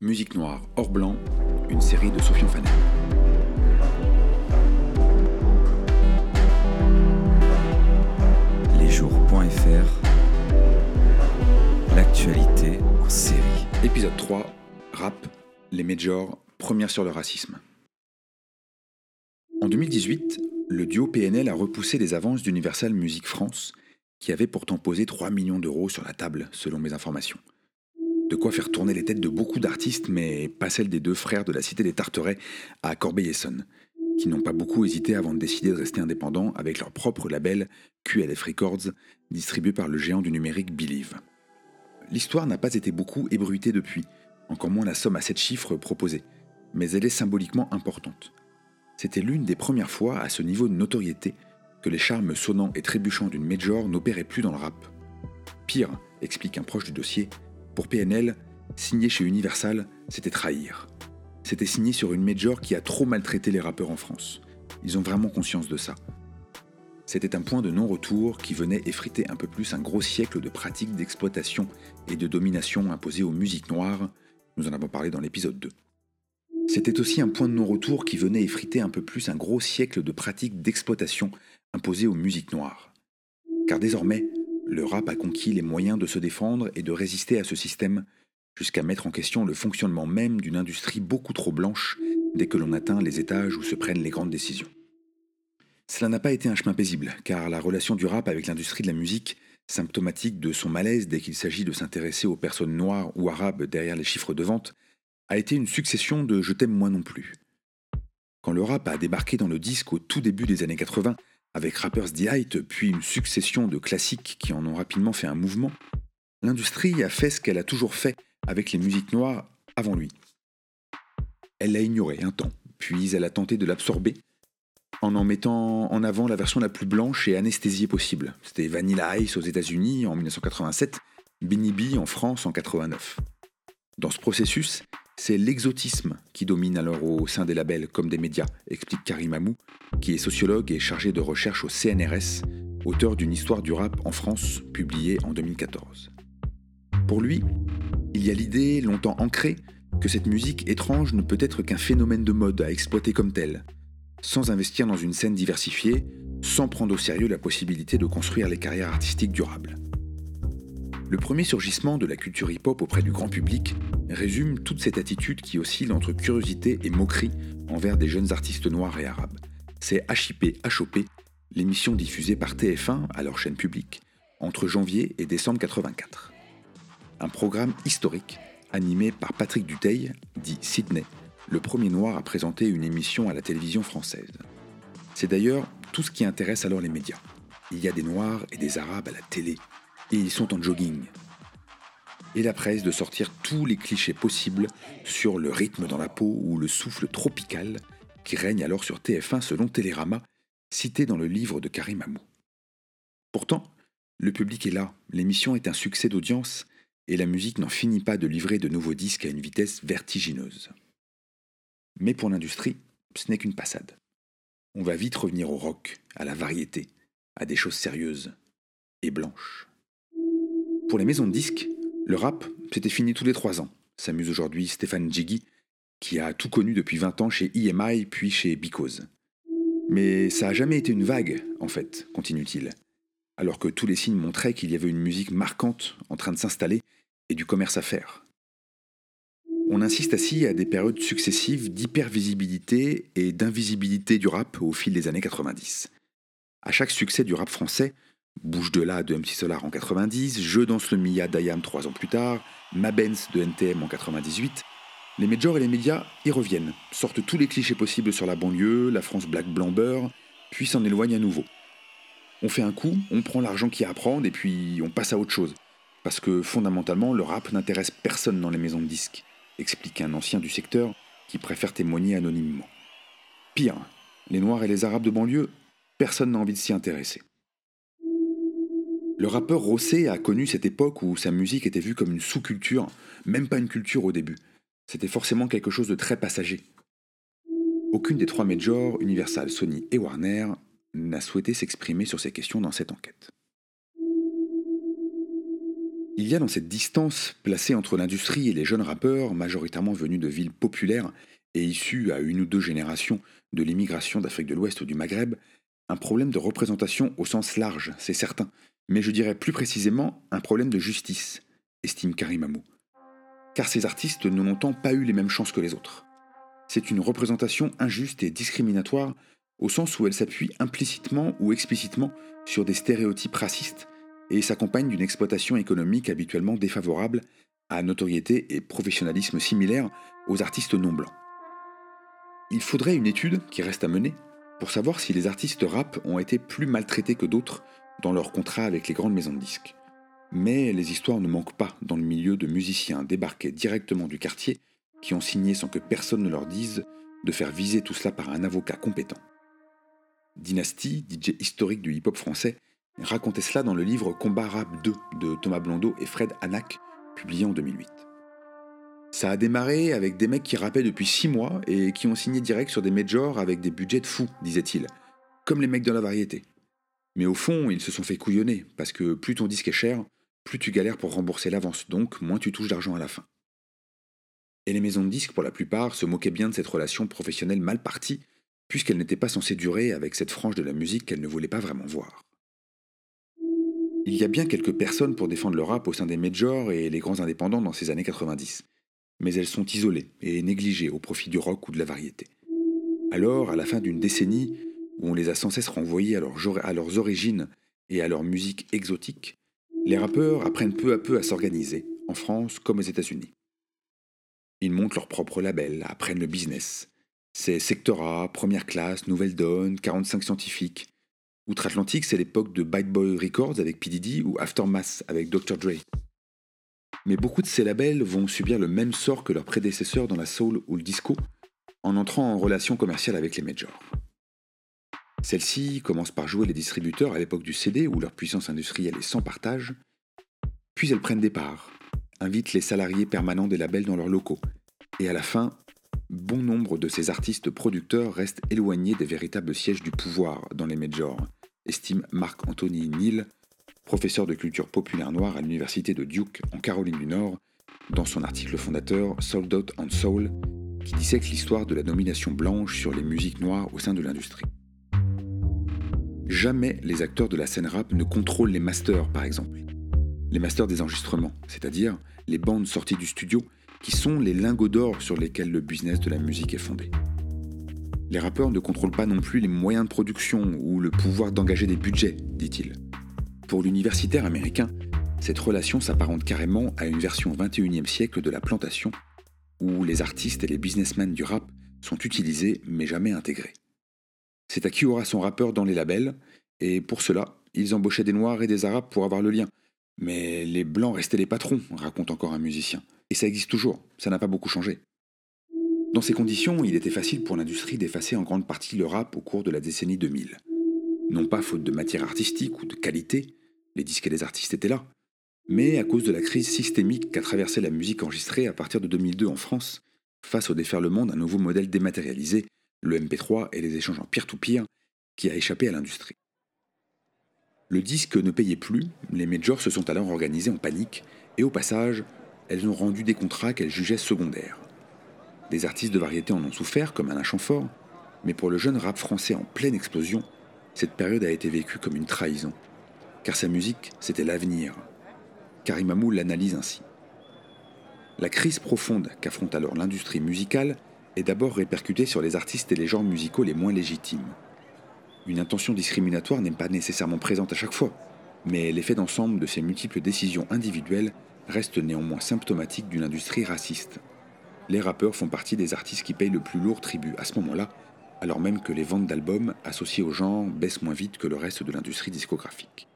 Musique noire hors blanc, une série de Sofian Fanel. Lesjours.fr L'actualité en série. Épisode 3, Rap, les majors, première sur le racisme. En 2018, le duo PNL a repoussé les avances d'Universal Music France, qui avait pourtant posé 3 millions d'euros sur la table, selon mes informations. De quoi faire tourner les têtes de beaucoup d'artistes, mais pas celles des deux frères de la Cité des Tarterets à Corbeil-Essonne, qui n'ont pas beaucoup hésité avant de décider de rester indépendants avec leur propre label QLF Records, distribué par le géant du numérique Believe. L'histoire n'a pas été beaucoup ébruitée depuis, encore moins la somme à 7 chiffres proposée, mais elle est symboliquement importante. C'était l'une des premières fois à ce niveau de notoriété que les charmes sonnants et trébuchants d'une major n'opéraient plus dans le rap. Pire, explique un proche du dossier, pour PNL, signer chez Universal, c'était trahir. C'était signer sur une major qui a trop maltraité les rappeurs en France. Ils ont vraiment conscience de ça. C'était un point de non-retour qui venait effriter un peu plus un gros siècle de pratiques d'exploitation et de domination imposées aux musiques noires, nous en avons parlé dans l'épisode 2. C'était aussi un point de non-retour qui venait effriter un peu plus un gros siècle de pratiques d'exploitation imposées aux musiques noires. Car désormais, le rap a conquis les moyens de se défendre et de résister à ce système, jusqu'à mettre en question le fonctionnement même d'une industrie beaucoup trop blanche dès que l'on atteint les étages où se prennent les grandes décisions. Cela n'a pas été un chemin paisible, car la relation du rap avec l'industrie de la musique, symptomatique de son malaise dès qu'il s'agit de s'intéresser aux personnes noires ou arabes derrière les chiffres de vente, a été une succession de Je t'aime moi non plus. Quand le rap a débarqué dans le disque au tout début des années 80, avec Rapper's Delight, puis une succession de classiques qui en ont rapidement fait un mouvement, l'industrie a fait ce qu'elle a toujours fait avec les musiques noires avant lui. Elle l'a ignoré un temps, puis elle a tenté de l'absorber en en mettant en avant la version la plus blanche et anesthésiée possible. C'était Vanilla Ice aux États-Unis en 1987, Binny B en France en 89. Dans ce processus, c'est l'exotisme qui domine alors au sein des labels comme des médias, explique Karim Amou, qui est sociologue et chargé de recherche au CNRS, auteur d'une histoire du rap en France publiée en 2014. Pour lui, il y a l'idée longtemps ancrée que cette musique étrange ne peut être qu'un phénomène de mode à exploiter comme tel, sans investir dans une scène diversifiée, sans prendre au sérieux la possibilité de construire les carrières artistiques durables. Le premier surgissement de la culture hip-hop auprès du grand public résume toute cette attitude qui oscille entre curiosité et moquerie envers des jeunes artistes noirs et arabes. C'est HIP HOP, l'émission diffusée par TF1 à leur chaîne publique entre janvier et décembre 84. Un programme historique animé par Patrick Duteil, dit Sydney, le premier noir à présenter une émission à la télévision française. C'est d'ailleurs tout ce qui intéresse alors les médias. Il y a des noirs et des arabes à la télé, et ils sont en jogging. Et la presse de sortir tous les clichés possibles sur le rythme dans la peau ou le souffle tropical qui règne alors sur TF1 selon Télérama, cité dans le livre de Karim Amou. Pourtant, le public est là, l'émission est un succès d'audience et la musique n'en finit pas de livrer de nouveaux disques à une vitesse vertigineuse. Mais pour l'industrie, ce n'est qu'une passade. On va vite revenir au rock, à la variété, à des choses sérieuses et blanches. Pour les maisons de disques, le rap, c'était fini tous les trois ans, s'amuse aujourd'hui Stéphane Jiggy, qui a tout connu depuis 20 ans chez EMI puis chez Because. Mais ça n'a jamais été une vague, en fait, continue-t-il, alors que tous les signes montraient qu'il y avait une musique marquante en train de s'installer et du commerce à faire. On insiste ainsi à des périodes successives d'hypervisibilité et d'invisibilité du rap au fil des années 90. À chaque succès du rap français, Bouge de là de MC Solar en 90, Je danse le Mia d'Ayam trois ans plus tard, Mabens de NTM en 98. Les majors et les médias y reviennent, sortent tous les clichés possibles sur la banlieue, la France black blanc beurre, puis s'en éloignent à nouveau. On fait un coup, on prend l'argent qu'il y a à prendre et puis on passe à autre chose. Parce que fondamentalement, le rap n'intéresse personne dans les maisons de disques, explique un ancien du secteur qui préfère témoigner anonymement. Pire, les Noirs et les Arabes de banlieue, personne n'a envie de s'y intéresser. Le rappeur Rossé a connu cette époque où sa musique était vue comme une sous-culture, même pas une culture au début. C'était forcément quelque chose de très passager. Aucune des trois majors, Universal, Sony et Warner, n'a souhaité s'exprimer sur ces questions dans cette enquête. Il y a dans cette distance placée entre l'industrie et les jeunes rappeurs, majoritairement venus de villes populaires et issus à une ou deux générations de l'immigration d'Afrique de l'Ouest ou du Maghreb, un problème de représentation au sens large, c'est certain, mais je dirais plus précisément un problème de justice, estime Karim Amou. Car ces artistes n'ont longtemps pas eu les mêmes chances que les autres. C'est une représentation injuste et discriminatoire au sens où elle s'appuie implicitement ou explicitement sur des stéréotypes racistes et s'accompagne d'une exploitation économique habituellement défavorable à notoriété et professionnalisme similaires aux artistes non blancs. Il faudrait une étude qui reste à mener pour savoir si les artistes rap ont été plus maltraités que d'autres dans leurs contrats avec les grandes maisons de disques. Mais les histoires ne manquent pas dans le milieu de musiciens débarqués directement du quartier qui ont signé sans que personne ne leur dise de faire viser tout cela par un avocat compétent. Dynasty, DJ historique du hip-hop français, racontait cela dans le livre Combat Rap 2 de Thomas Blondeau et Fred Hanak, publié en 2008. Ça a démarré avec des mecs qui rappaient depuis 6 mois et qui ont signé direct sur des majors avec des budgets de fous, disait-il, comme les mecs de la variété. Mais au fond, ils se sont fait couillonner, parce que plus ton disque est cher, plus tu galères pour rembourser l'avance, donc moins tu touches d'argent à la fin. Et les maisons de disques, pour la plupart, se moquaient bien de cette relation professionnelle mal partie, puisqu'elle n'était pas censée durer avec cette frange de la musique qu'elle ne voulait pas vraiment voir. Il y a bien quelques personnes pour défendre le rap au sein des majors et les grands indépendants dans ces années 90, mais elles sont isolées et négligées au profit du rock ou de la variété. Alors, à la fin d'une décennie, où on les a sans cesse renvoyés à, leurs origines et à leur musique exotique, les rappeurs apprennent peu à peu à s'organiser, en France comme aux États-Unis. Ils montent leur propre label, apprennent le business. C'est Sectora, Première Classe, Nouvelle Donne, 45 Scientifiques. Outre-Atlantique, c'est l'époque de Bite Boy Records avec P. Diddy ou Aftermath avec Dr. Dre. Mais beaucoup de ces labels vont subir le même sort que leurs prédécesseurs dans la soul ou le disco, en entrant en relation commerciale avec les majors. Celles-ci commencent par jouer les distributeurs à l'époque du CD où leur puissance industrielle est sans partage, puis elles prennent des parts, invitent les salariés permanents des labels dans leurs locaux, et à la fin, bon nombre de ces artistes producteurs restent éloignés des véritables sièges du pouvoir dans les majors, estime Marc-Anthony Neal, professeur de culture populaire noire à l'université de Duke en Caroline du Nord, dans son article fondateur Sold Out and Soul, qui dissèque l'histoire de la domination blanche sur les musiques noires au sein de l'industrie. Jamais les acteurs de la scène rap ne contrôlent les masters, par exemple. Les masters des enregistrements, c'est-à-dire les bandes sorties du studio, qui sont les lingots d'or sur lesquels le business de la musique est fondé. Les rappeurs ne contrôlent pas non plus les moyens de production ou le pouvoir d'engager des budgets, dit-il. Pour l'universitaire américain, cette relation s'apparente carrément à une version 21e siècle de la plantation, où les artistes et les businessmen du rap sont utilisés mais jamais intégrés. C'est à qui aura son rappeur dans les labels, et pour cela, ils embauchaient des Noirs et des Arabes pour avoir le lien. Mais les Blancs restaient les patrons, raconte encore un musicien. Et ça existe toujours, ça n'a pas beaucoup changé. Dans ces conditions, il était facile pour l'industrie d'effacer en grande partie le rap au cours de la décennie 2000. Non pas faute de matière artistique ou de qualité, les disques et les artistes étaient là, mais à cause de la crise systémique qu'a traversée la musique enregistrée à partir de 2002 en France, face au déferlement d'un nouveau modèle dématérialisé le MP3 et les échanges en peer-to-peer, qui a échappé à l'industrie. Le disque ne payait plus, les majors se sont alors organisés en panique, et au passage, elles ont rendu des contrats qu'elles jugeaient secondaires. Des artistes de variété en ont souffert, comme Alain Chamfort, mais pour le jeune rap français en pleine explosion, cette période a été vécue comme une trahison, car sa musique, c'était l'avenir. Karim Amou l'analyse ainsi. La crise profonde qu'affronte alors l'industrie musicale est d'abord répercutée sur les artistes et les genres musicaux les moins légitimes. Une intention discriminatoire n'est pas nécessairement présente à chaque fois, mais l'effet d'ensemble de ces multiples décisions individuelles reste néanmoins symptomatique d'une industrie raciste. Les rappeurs font partie des artistes qui payent le plus lourd tribut à ce moment-là, alors même que les ventes d'albums associés au genre baissent moins vite que le reste de l'industrie discographique.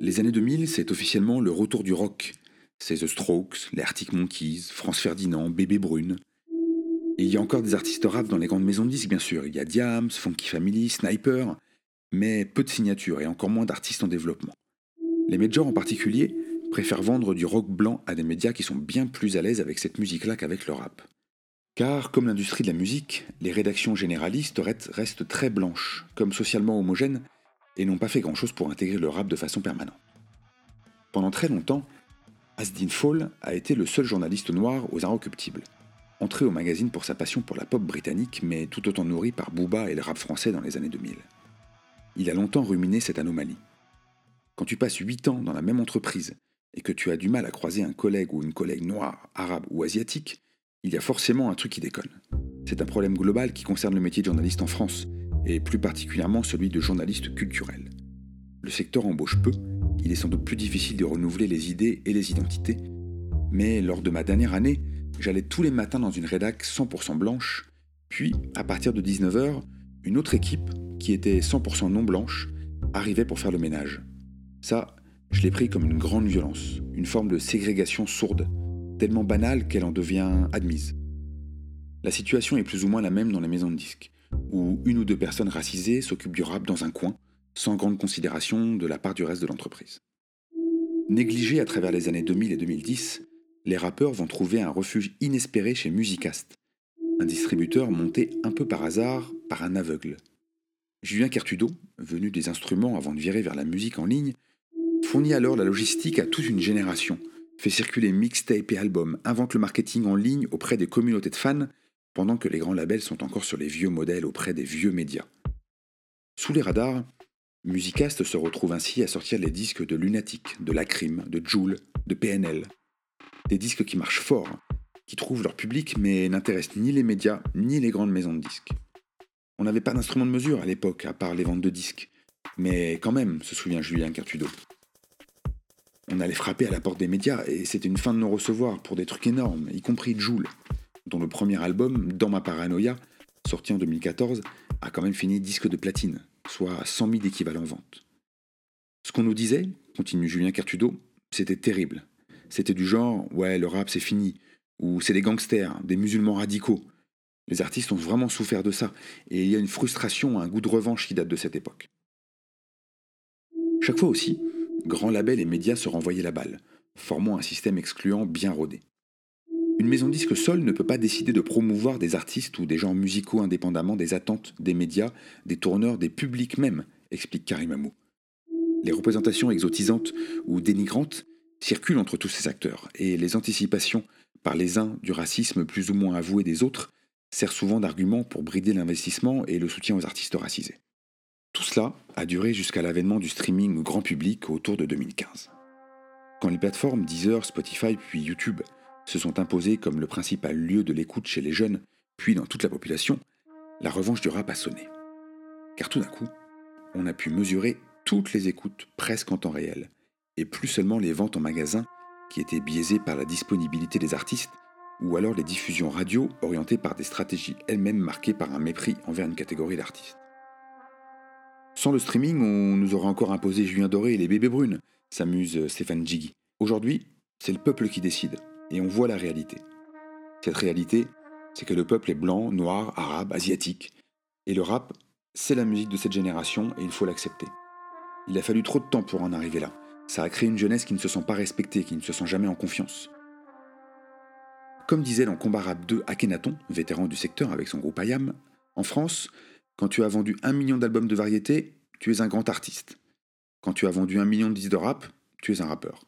Les années 2000, c'est officiellement le retour du rock, c'est The Strokes, les Arctic Monkeys, France Ferdinand, Bébé Brune. Et il y a encore des artistes rap dans les grandes maisons de disques, bien sûr. Il y a Diams, Funky Family, Sniper, mais peu de signatures et encore moins d'artistes en développement. Les majors en particulier préfèrent vendre du rock blanc à des médias qui sont bien plus à l'aise avec cette musique-là qu'avec le rap. Car, comme l'industrie de la musique, les rédactions généralistes restent très blanches. Comme socialement homogènes, et n'ont pas fait grand-chose pour intégrer le rap de façon permanente. Pendant très longtemps, Asdin Fall a été le seul journaliste noir aux Inrecuptibles, entré au magazine pour sa passion pour la pop britannique, mais tout autant nourri par Booba et le rap français dans les années 2000. Il a longtemps ruminé cette anomalie. Quand tu passes 8 ans dans la même entreprise et que tu as du mal à croiser un collègue ou une collègue noire, arabe ou asiatique, il y a forcément un truc qui déconne. C'est un problème global qui concerne le métier de journaliste en France, et plus particulièrement celui de journaliste culturel. Le secteur embauche peu, il est sans doute plus difficile de renouveler les idées et les identités, mais lors de ma dernière année, j'allais tous les matins dans une rédac 100% blanche, puis, à partir de 19h, une autre équipe, qui était 100% non blanche, arrivait pour faire le ménage. Ça, je l'ai pris comme une grande violence, une forme de ségrégation sourde, tellement banale qu'elle en devient admise. La situation est plus ou moins la même dans les maisons de disques, où une ou deux personnes racisées s'occupent du rap dans un coin, sans grande considération de la part du reste de l'entreprise. Négligés à travers les années 2000 et 2010, les rappeurs vont trouver un refuge inespéré chez Musicast, un distributeur monté un peu par hasard par un aveugle. Julien Cartudo, venu des instruments avant de virer vers la musique en ligne, fournit alors la logistique à toute une génération, fait circuler mixtapes et albums, invente le marketing en ligne auprès des communautés de fans, pendant que les grands labels sont encore sur les vieux modèles auprès des vieux médias. Sous les radars, Musicast se retrouve ainsi à sortir les disques de Lunatic, de Lacrim, de Joule, de PNL, des disques qui marchent fort, qui trouvent leur public mais n'intéressent ni les médias ni les grandes maisons de disques. On n'avait pas d'instrument de mesure à l'époque, à part les ventes de disques. Mais quand même, se souvient Julien Cartudo. On allait frapper à la porte des médias et c'était une fin de non-recevoir pour des trucs énormes, y compris Joule, dont le premier album, Dans ma paranoïa, sorti en 2014, a quand même fini disque de platine, soit 100 000 équivalents ventes. Ce qu'on nous disait, continue Julien Cartudo, c'était terrible. C'était du genre, ouais, le rap c'est fini, ou c'est des gangsters, des musulmans radicaux. Les artistes ont vraiment souffert de ça, et il y a une frustration, un goût de revanche qui date de cette époque. Chaque fois aussi, grands labels et médias se renvoyaient la balle, formant un système excluant bien rodé. Une maison disque seule ne peut pas décider de promouvoir des artistes ou des genres musicaux indépendamment des attentes des médias, des tourneurs, des publics même, explique Karim Amou. Les représentations exotisantes ou dénigrantes circulent entre tous ces acteurs, et les anticipations par les uns du racisme plus ou moins avoué des autres servent souvent d'argument pour brider l'investissement et le soutien aux artistes racisés. Tout cela a duré jusqu'à l'avènement du streaming grand public autour de 2015. Quand les plateformes Deezer, Spotify puis YouTube se sont imposées comme le principal lieu de l'écoute chez les jeunes, puis dans toute la population, la revanche du rap a sonné. Car tout d'un coup, on a pu mesurer toutes les écoutes presque en temps réel, et plus seulement les ventes en magasin qui étaient biaisées par la disponibilité des artistes, ou alors les diffusions radio orientées par des stratégies elles-mêmes marquées par un mépris envers une catégorie d'artistes. Sans le streaming, on nous aurait encore imposé Julien Doré et les bébés brunes, s'amuse Stéphane Jiggy. Aujourd'hui, c'est le peuple qui décide, et on voit la réalité. Cette réalité, c'est que le peuple est blanc, noir, arabe, asiatique, et le rap, c'est la musique de cette génération, et il faut l'accepter. Il a fallu trop de temps pour en arriver là. Ça a créé une jeunesse qui ne se sent pas respectée, qui ne se sent jamais en confiance. Comme disait dans Combat Rap 2 Akhenaton, vétéran du secteur avec son groupe Ayam, en France, quand tu as vendu un million d'albums de variété, tu es un grand artiste. Quand tu as vendu un million de disques de rap, tu es un rappeur.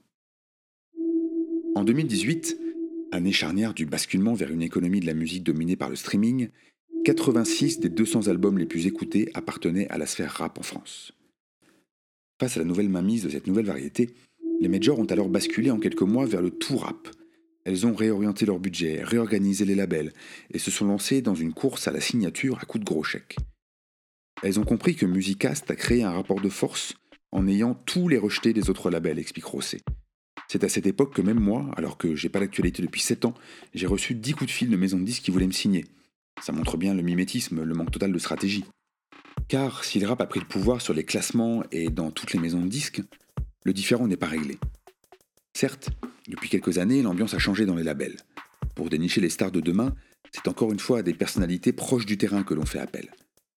En 2018, année charnière du basculement vers une économie de la musique dominée par le streaming, 86 des 200 albums les plus écoutés appartenaient à la sphère rap en France. Face à la nouvelle mainmise de cette nouvelle variété, les majors ont alors basculé en quelques mois vers le tout rap. Elles ont réorienté leur budget, réorganisé les labels et se sont lancées dans une course à la signature à coups de gros chèques. Elles ont compris que Musicast a créé un rapport de force en ayant tous les rejetés des autres labels, explique Rosset. C'est à cette époque que même moi, alors que j'ai pas l'actualité depuis 7 ans, j'ai reçu 10 coups de fil de maisons de disques qui voulaient me signer. Ça montre bien le mimétisme, le manque total de stratégie. Car si le rap a pris le pouvoir sur les classements et dans toutes les maisons de disques, le différent n'est pas réglé. Certes, depuis quelques années, l'ambiance a changé dans les labels. Pour dénicher les stars de demain, c'est encore une fois à des personnalités proches du terrain que l'on fait appel.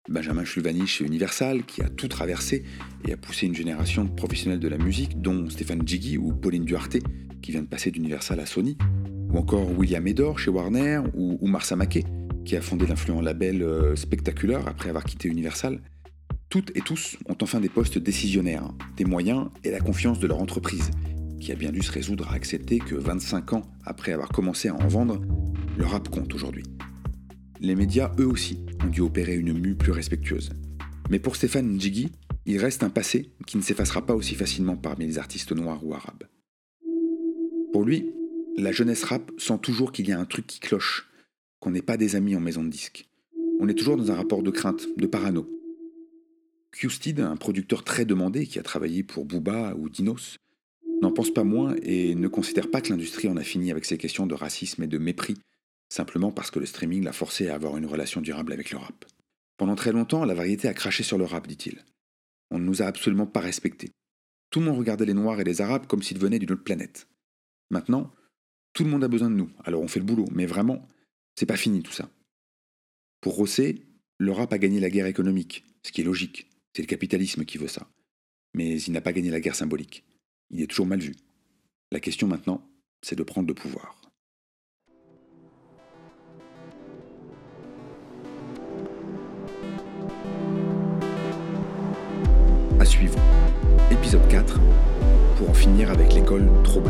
Benjamin Chulvani chez Universal, qui a tout traversé et a poussé une génération de professionnels de la musique, dont Stéphane Jiggy ou Pauline Duarte, qui vient de passer d'Universal à Sony, ou encore William Edor chez Warner, ou Oumar Samake, qui a fondé l'influent label euh, Spectacular après avoir quitté Universal, Toutes et tous ont enfin des postes décisionnaires, des moyens et la confiance de leur entreprise, qui a bien dû se résoudre à accepter que 25 ans après avoir commencé à en vendre, le rap compte aujourd'hui. Les médias, eux aussi, ont dû opérer une mue plus respectueuse. Mais pour Stéphane Njigi, il reste un passé qui ne s'effacera pas aussi facilement parmi les artistes noirs ou arabes. Pour lui, la jeunesse rap sent toujours qu'il y a un truc qui cloche, qu'on n'est pas des amis en maison de disque. On est toujours dans un rapport de crainte, de parano. Qsteed, un producteur très demandé qui a travaillé pour Booba ou Dinos, n'en pense pas moins et ne considère pas que l'industrie en a fini avec ces questions de racisme et de mépris, simplement parce que le streaming l'a forcé à avoir une relation durable avec le rap. Pendant très longtemps, la variété a craché sur le rap, dit-il. On ne nous a absolument pas respectés. Tout le monde regardait les Noirs et les Arabes comme s'ils venaient d'une autre planète. Maintenant, tout le monde a besoin de nous, alors on fait le boulot, mais vraiment, c'est pas fini tout ça. Pour Rosset, le rap a gagné la guerre économique, ce qui est logique, c'est le capitalisme qui veut ça. Mais il n'a pas gagné la guerre symbolique il est toujours mal vu. La question maintenant, c'est de prendre le pouvoir. Suivre. Épisode 4, pour en finir avec l'école trop.